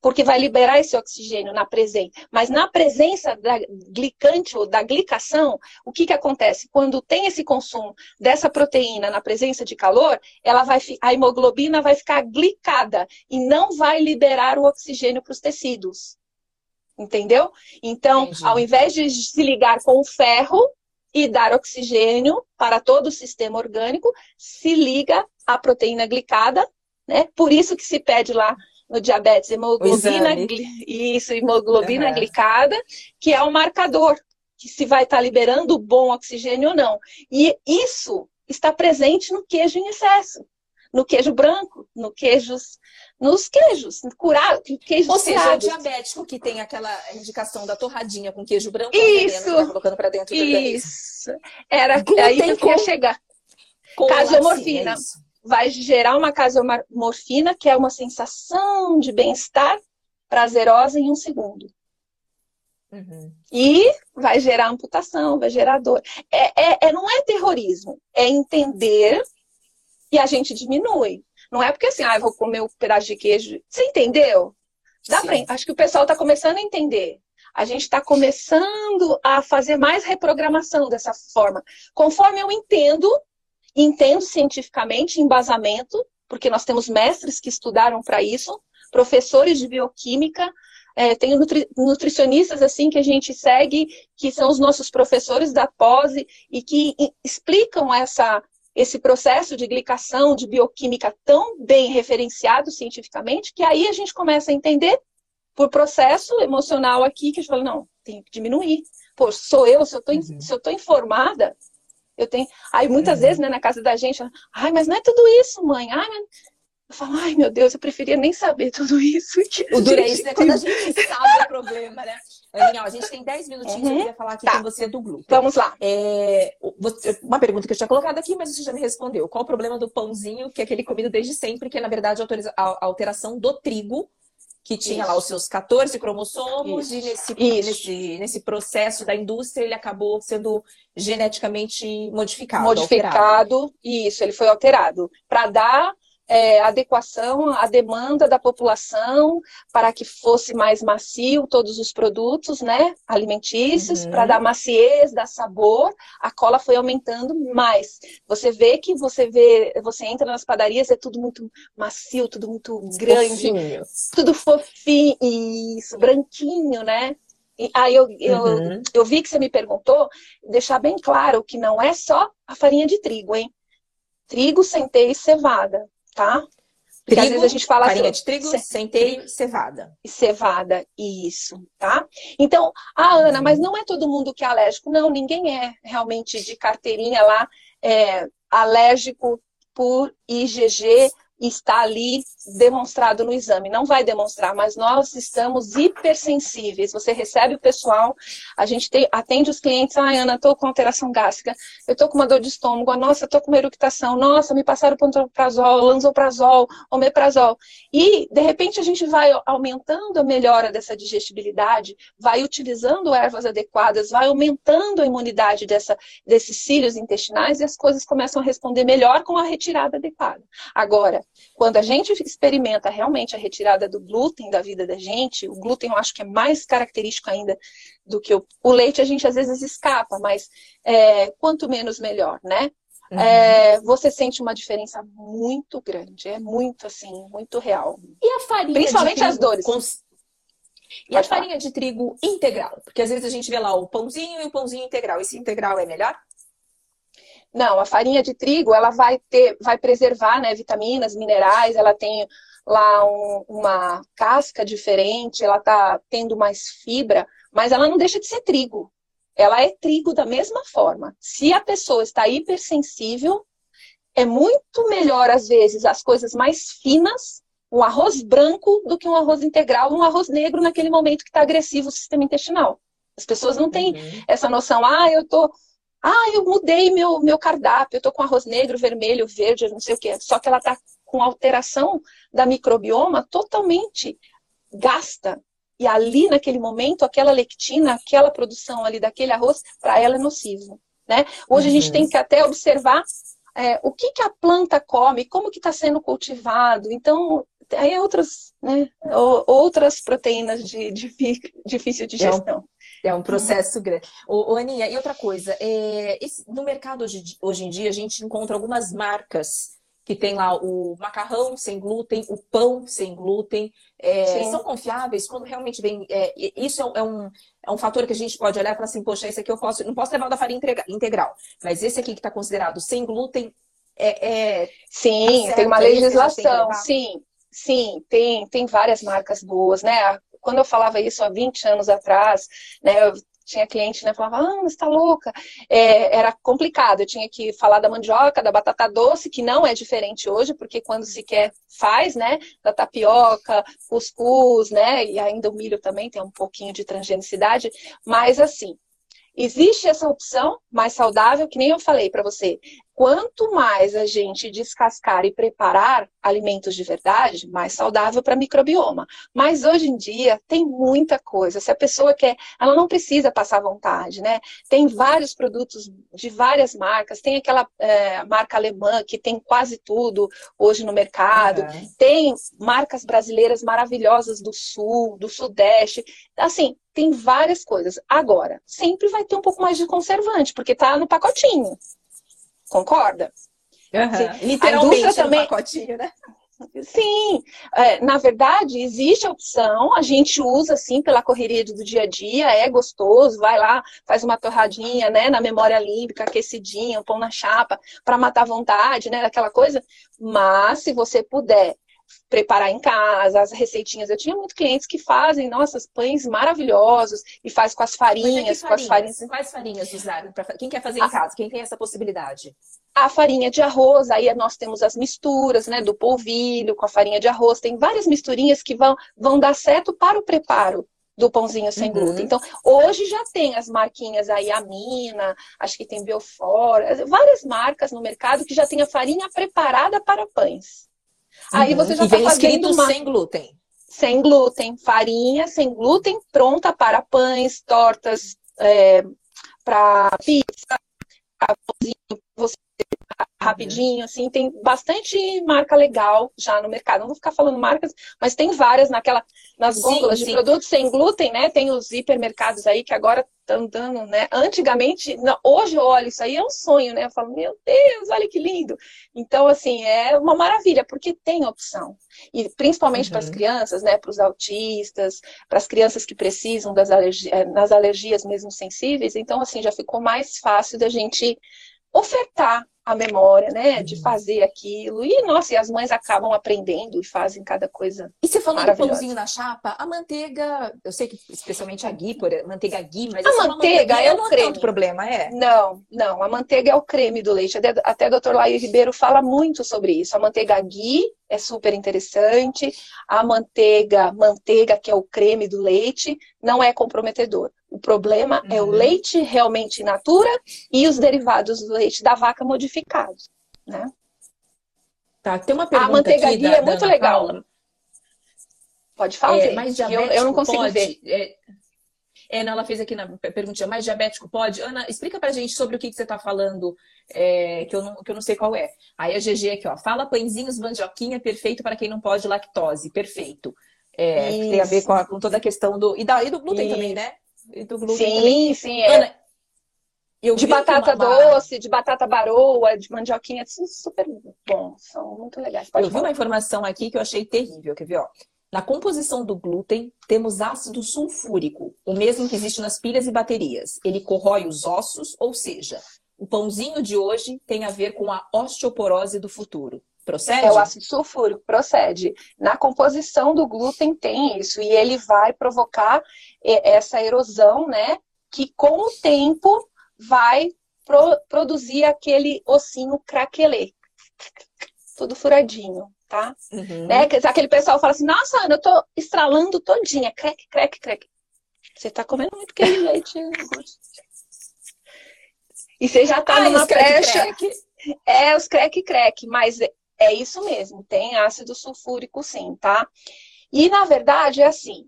porque vai liberar esse oxigênio na presença. Mas na presença da glicante ou da glicação, o que, que acontece? Quando tem esse consumo dessa proteína na presença de calor, ela vai, a hemoglobina vai ficar glicada e não vai liberar o oxigênio para os tecidos. Entendeu? Então, Entendi. ao invés de se ligar com o ferro e dar oxigênio para todo o sistema orgânico, se liga à proteína glicada, né? Por isso que se pede lá no diabetes, hemoglobina, isso, hemoglobina uhum. glicada, que é o marcador que se vai estar tá liberando bom oxigênio ou não. E isso está presente no queijo em excesso, no queijo branco, no queijos, nos queijos, curado, queijos Ou seja, o diabético que tem aquela indicação da torradinha com queijo branco, isso, veneno, tá colocando para dentro do Isso. Era aí que eu queria chegar. Casomorfina. Assim, é vai gerar uma casomorfina, que é uma sensação de bem-estar prazerosa em um segundo. Uhum. E vai gerar amputação, vai gerar dor. É, é, é, não é terrorismo, é entender e a gente diminui. Não é porque assim, ah, eu vou comer um pedaço de queijo. Você entendeu? Dá pra, acho que o pessoal está começando a entender. A gente está começando a fazer mais reprogramação dessa forma. Conforme eu entendo, entendo cientificamente, embasamento, porque nós temos mestres que estudaram para isso, professores de bioquímica, é, tem nutri nutricionistas assim que a gente segue, que são os nossos professores da pós e que explicam essa, esse processo de glicação, de bioquímica tão bem referenciado cientificamente, que aí a gente começa a entender por processo emocional aqui, que a gente fala, não, tem que diminuir. Pô, sou eu, se eu estou uhum. informada, eu tenho. Aí muitas vezes, né, na casa da gente, ai, mas não é tudo isso, mãe. Ai, mas... Eu falo, ai meu Deus, eu preferia nem saber tudo isso. o duro é isso, né? Quando a gente sabe o problema, né? Aninha, a gente tem 10 minutinhos, uhum. eu queria falar aqui tá. com você do glúten. Vamos lá. É, uma pergunta que eu tinha colocado aqui, mas você já me respondeu. Qual o problema do pãozinho, que é aquele comido desde sempre, que é, na verdade, a alteração do trigo que tinha Isso. lá os seus 14 cromossomos Isso. e nesse, nesse, nesse processo da indústria ele acabou sendo geneticamente modificado. Modificado, alterado. isso, ele foi alterado para dar é, adequação à demanda da população para que fosse mais macio todos os produtos né, alimentícios, uhum. para dar maciez, dar sabor, a cola foi aumentando mais. Você vê que você vê, você entra nas padarias, é tudo muito macio, tudo muito grande, fofinho. tudo fofinho, isso, branquinho, né? Aí eu, eu, uhum. eu vi que você me perguntou, deixar bem claro que não é só a farinha de trigo, hein? Trigo, centeio e cevada tá? Porque trigo, às vezes a gente fala farinha assim, de trigo, centeio, cevada. E cevada, isso, tá? Então, ah, Ana, mas não é todo mundo que é alérgico. Não, ninguém é realmente de carteirinha lá é, alérgico por IgG está ali demonstrado no exame. Não vai demonstrar, mas nós estamos hipersensíveis. Você recebe o pessoal, a gente tem, atende os clientes, ah, Ana, estou com alteração gástrica, eu estou com uma dor de estômago, nossa, estou com uma eructação, nossa, me passaram pantoprazol, lanzoprazol, omeprazol. E, de repente, a gente vai aumentando a melhora dessa digestibilidade, vai utilizando ervas adequadas, vai aumentando a imunidade dessa, desses cílios intestinais e as coisas começam a responder melhor com a retirada adequada. Agora, quando a gente experimenta realmente a retirada do glúten da vida da gente, o glúten eu acho que é mais característico ainda do que o, o leite, a gente às vezes escapa, mas é, quanto menos melhor, né? Uhum. É, você sente uma diferença muito grande, é muito assim, muito real. E a farinha? Principalmente as dores. Cons... E Pode a farinha falar. de trigo integral? Porque às vezes a gente vê lá o pãozinho e o pãozinho integral. Esse integral é melhor? Não, a farinha de trigo ela vai ter, vai preservar, né, vitaminas, minerais. Ela tem lá um, uma casca diferente, ela tá tendo mais fibra, mas ela não deixa de ser trigo. Ela é trigo da mesma forma. Se a pessoa está hipersensível, é muito melhor às vezes as coisas mais finas, um arroz branco do que um arroz integral, um arroz negro naquele momento que está agressivo o sistema intestinal. As pessoas não têm uhum. essa noção, ah, eu tô ah, eu mudei meu, meu cardápio, eu tô com arroz negro, vermelho, verde, não sei o quê. Só que ela tá com alteração da microbioma totalmente gasta. E ali, naquele momento, aquela lectina, aquela produção ali daquele arroz, para ela é nocivo. Né? Hoje uhum. a gente uhum. tem que até observar é, o que, que a planta come, como que está sendo cultivado. Então, aí é outras, né, outras proteínas de, de difícil digestão. É um processo grande. Ô, ô, Aninha, e outra coisa, é, esse, no mercado hoje, hoje em dia a gente encontra algumas marcas que tem lá o macarrão sem glúten, o pão sem glúten, é, são confiáveis quando realmente vem. É, isso é, é, um, é um fator que a gente pode olhar e falar assim, poxa, esse aqui eu posso, não posso levar o da farinha integral, mas esse aqui que está considerado sem glúten é. é sim, tá tem uma legislação, sim, sim, tem, tem várias marcas boas, né? Quando eu falava isso há 20 anos atrás, né, eu tinha cliente, né, falava, ah, você está louca. É, era complicado, eu tinha que falar da mandioca, da batata doce, que não é diferente hoje, porque quando se quer, faz, né, da tapioca, cuscuz, né, e ainda o milho também tem um pouquinho de transgenicidade, mas assim, existe essa opção mais saudável, que nem eu falei para você, quanto mais a gente descascar e preparar alimentos de verdade, mais saudável para microbioma. Mas hoje em dia tem muita coisa. Se a pessoa quer, ela não precisa passar vontade, né? Tem vários produtos de várias marcas. Tem aquela é, marca alemã que tem quase tudo hoje no mercado. Uhum. Tem marcas brasileiras maravilhosas do sul, do sudeste. Assim, tem várias coisas. Agora, sempre vai ter um pouco mais de conservante, porque está no pacotinho. Concorda? Uhum. Literalmente também... pacotinho, né? Sim, é, na verdade existe a opção, a gente usa assim pela correria do dia a dia, é gostoso, vai lá, faz uma torradinha, né, na memória límbica, aquecidinha, um pão na chapa, para matar a vontade, né, daquela coisa. Mas se você puder preparar em casa, as receitinhas. Eu tinha muitos clientes que fazem, nossas pães maravilhosos e faz com as farinhas, com as farinhas. Quais farinhas usaram? Pra... Quem quer fazer em casa? Quem tem essa possibilidade? A farinha de arroz, aí nós temos as misturas, né, do polvilho com a farinha de arroz. Tem várias misturinhas que vão, vão dar certo para o preparo do pãozinho sem uhum. glúten. Então, hoje já tem as marquinhas aí, a Mina, acho que tem Biofora, várias marcas no mercado que já tem a farinha preparada para pães. Aí você já está fazendo uma... sem glúten. Sem glúten, farinha sem glúten, pronta para pães, tortas, é, para pizza, você rapidinho, assim, tem bastante marca legal já no mercado. Não vou ficar falando marcas, mas tem várias naquela, nas gôndolas sim, de produtos sem glúten, né? Tem os hipermercados aí que agora estão dando, né? Antigamente, não, hoje eu olho isso aí, é um sonho, né? Eu falo, meu Deus, olha que lindo. Então, assim, é uma maravilha, porque tem opção. E principalmente uhum. para as crianças, né? Para os autistas, para as crianças que precisam das alergias, eh, nas alergias mesmo sensíveis. Então, assim, já ficou mais fácil da gente ofertar a memória, né? De uhum. fazer aquilo. E, nossa, e as mães acabam aprendendo e fazem cada coisa. E você falou do pãozinho na chapa, a manteiga, eu sei que especialmente a ghee, por manteiga ghee, mas a manteiga é o creme. Não é problema, é? Não, não. A manteiga é o creme do leite. Até o Dr. Laio Ribeiro fala muito sobre isso. A manteiga ghee é super interessante. A manteiga, manteiga, que é o creme do leite, não é comprometedor. O problema uhum. é o uhum. leite realmente in natura e os derivados do leite da vaca modificados, né? Tá, tem uma pergunta A manteiga aqui da, é muito legal. Paula. Pode falar. É, mas eu, eu não consigo pode, ver. É, é, não, ela fez aqui na pergunta, mais diabético pode? Ana, explica pra gente sobre o que, que você está falando, é, que, eu não, que eu não sei qual é. Aí a GG aqui, ó, fala pãezinhos mandioquinha, perfeito para quem não pode lactose, perfeito. É, tem a ver com, a, com, toda a questão do. E, da, e do glúten Isso. também, né? E do glúten sim, também. sim. É. Ana, eu de batata doce, de batata baroa, de mandioquinha, super bom, são muito legais. Pode eu falar. vi uma informação aqui que eu achei terrível, quer ver, ó. Na composição do glúten, temos ácido sulfúrico, o mesmo que existe nas pilhas e baterias. Ele corrói os ossos, ou seja, o pãozinho de hoje tem a ver com a osteoporose do futuro. Procede? É o ácido sulfúrico, procede. Na composição do glúten tem isso, e ele vai provocar é, essa erosão, né? Que com o tempo vai pro, produzir aquele ossinho craquelê. Tudo furadinho tá? Uhum. Né? Aquele pessoal fala assim, nossa, Ana, eu tô estralando todinha, crack, crack, crack. Você tá comendo muito de leite. e você já tá ah, numa brecha. É, os crack, crack, mas é, isso mesmo, tem ácido sulfúrico sim, tá? E na verdade é assim,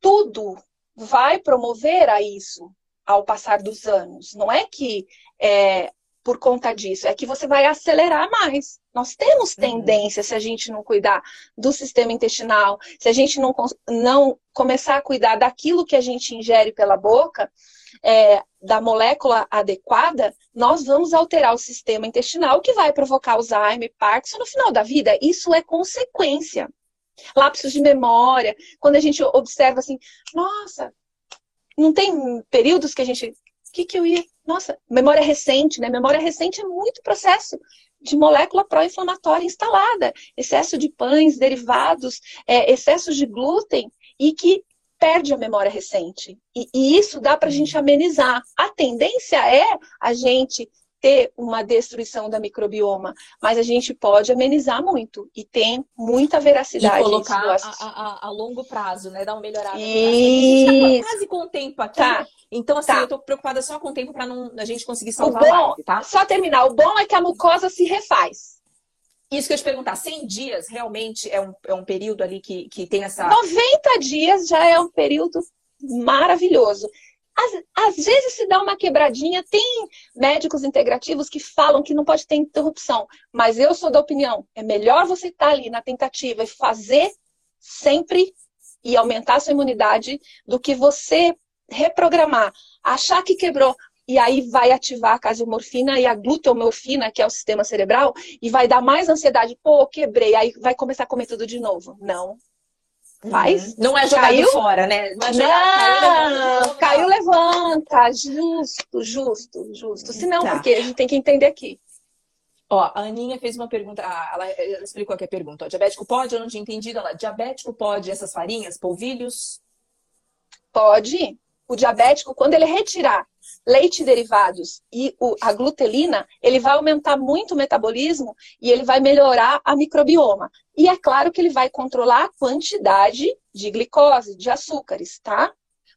tudo vai promover a isso ao passar dos anos. Não é que é, por conta disso, é que você vai acelerar mais. Nós temos uhum. tendência, uhum. se a gente não cuidar do sistema intestinal, se a gente não, não começar a cuidar daquilo que a gente ingere pela boca, é, da molécula adequada, nós vamos alterar o sistema intestinal, que vai provocar Alzheimer, Parkinson no final da vida. Isso é consequência. Lapsos de memória, quando a gente observa assim, nossa, não tem períodos que a gente. O que, que eu ia nossa, memória recente, né? Memória recente é muito processo de molécula pró-inflamatória instalada, excesso de pães, derivados, é, excesso de glúten e que perde a memória recente. E, e isso dá para a gente amenizar. A tendência é a gente ter uma destruição da microbioma, mas a gente pode amenizar muito e tem muita veracidade. E colocar a, a, a, longo prazo, né? Dar uma melhorada. Isso. A gente tá quase com o tempo aqui. Tá. Então, assim, tá. eu tô preocupada só com o tempo para não a gente conseguir salvar o bom, a live, tá? Só terminar. O bom é que a mucosa se refaz. Isso que eu te perguntar, 100 dias realmente é um, é um período ali que, que tem essa. 90 dias já é um período maravilhoso. Às, às, vezes se dá uma quebradinha, tem médicos integrativos que falam que não pode ter interrupção, mas eu sou da opinião, é melhor você estar tá ali na tentativa e fazer sempre e aumentar a sua imunidade do que você reprogramar, achar que quebrou e aí vai ativar a casemorfina e a gluteomorfina, que é o sistema cerebral, e vai dar mais ansiedade, pô, quebrei, aí vai começar a comer tudo de novo. Não, Faz. Uhum. Não é jogado caiu? fora, né? Não, é jogado, não, caiu, levanta. Justo, justo, justo. Se não, tá. porque a gente tem que entender aqui. Ó, a Aninha fez uma pergunta, ah, ela, ela, explicou aqui a pergunta. Ó, diabético pode? Eu não tinha entendido. Ela, diabético pode essas farinhas, polvilhos? Pode. O diabético, quando ele retirar leite derivados e o, a glutelina, ele vai aumentar muito o metabolismo e ele vai melhorar a microbioma. E é claro que ele vai controlar a quantidade de glicose, de açúcares, tá?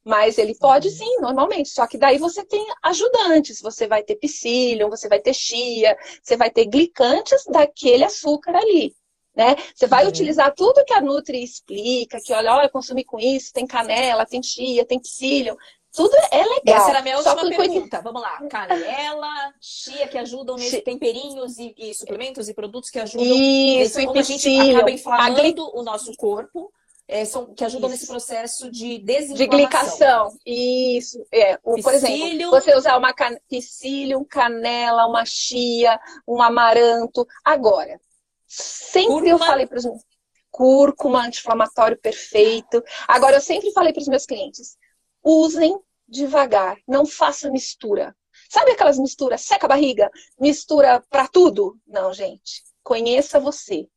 Mas ele pode sim, normalmente. Só que daí você tem ajudantes. Você vai ter psyllium, você vai ter chia, você vai ter glicantes daquele açúcar ali. Né? Você vai uhum. utilizar tudo que a Nutri explica, que olha, olha, eu consumi com isso, tem canela, tem chia, tem psyllium. Tudo é legal. Essa era a minha última pergunta. Vamos lá. Canela, chia que ajudam nesses tempelinhos e, e, suplementos e produtos que ajudam Isso, nesse, como a gente acaba inflamando o nosso corpo. É, são, que ajudam Isso. nesse processo de desinflamação. De glicação. Isso. É, o, por exemplo, você usar uma can... psyllium, canela, uma chia, um amaranto. Agora, sempre eu falei para os meus cúrcuma, anti-inflamatório perfeito. Agora, eu sempre falei para os meus clientes, usem devagar, não faça mistura. Sabe aquelas misturas, seca a barriga, mistura para tudo? Não, gente. Conheça você.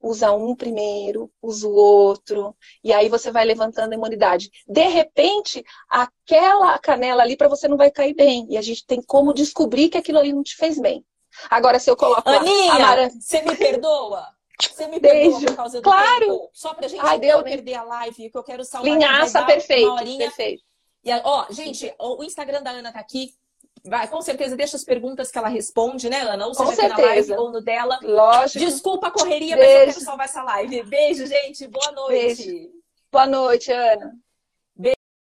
Usa um primeiro, usa o outro, e aí você vai levantando a imunidade. De repente, aquela canela ali para você não vai cair bem. E a gente tem como descobrir que aquilo ali não te fez bem. Agora, se eu coloco. Aninha, Amara... você me perdoa? Você me Beijo. perdoa por causa do claro. tempo? Só pra gente Ai, não perder a live, que eu quero salvar. Linhaça, perfeito, perfeito. E, ó, gente, o Instagram da Ana tá aqui. Vai, com certeza deixa as perguntas que ela responde, né, Ana? Ou seja, aqui na live ou no dela. Lógico. Desculpa a correria, Beijo. mas eu quero salvar essa live. Beijo, gente. Boa noite. Beijo. Boa noite, Ana.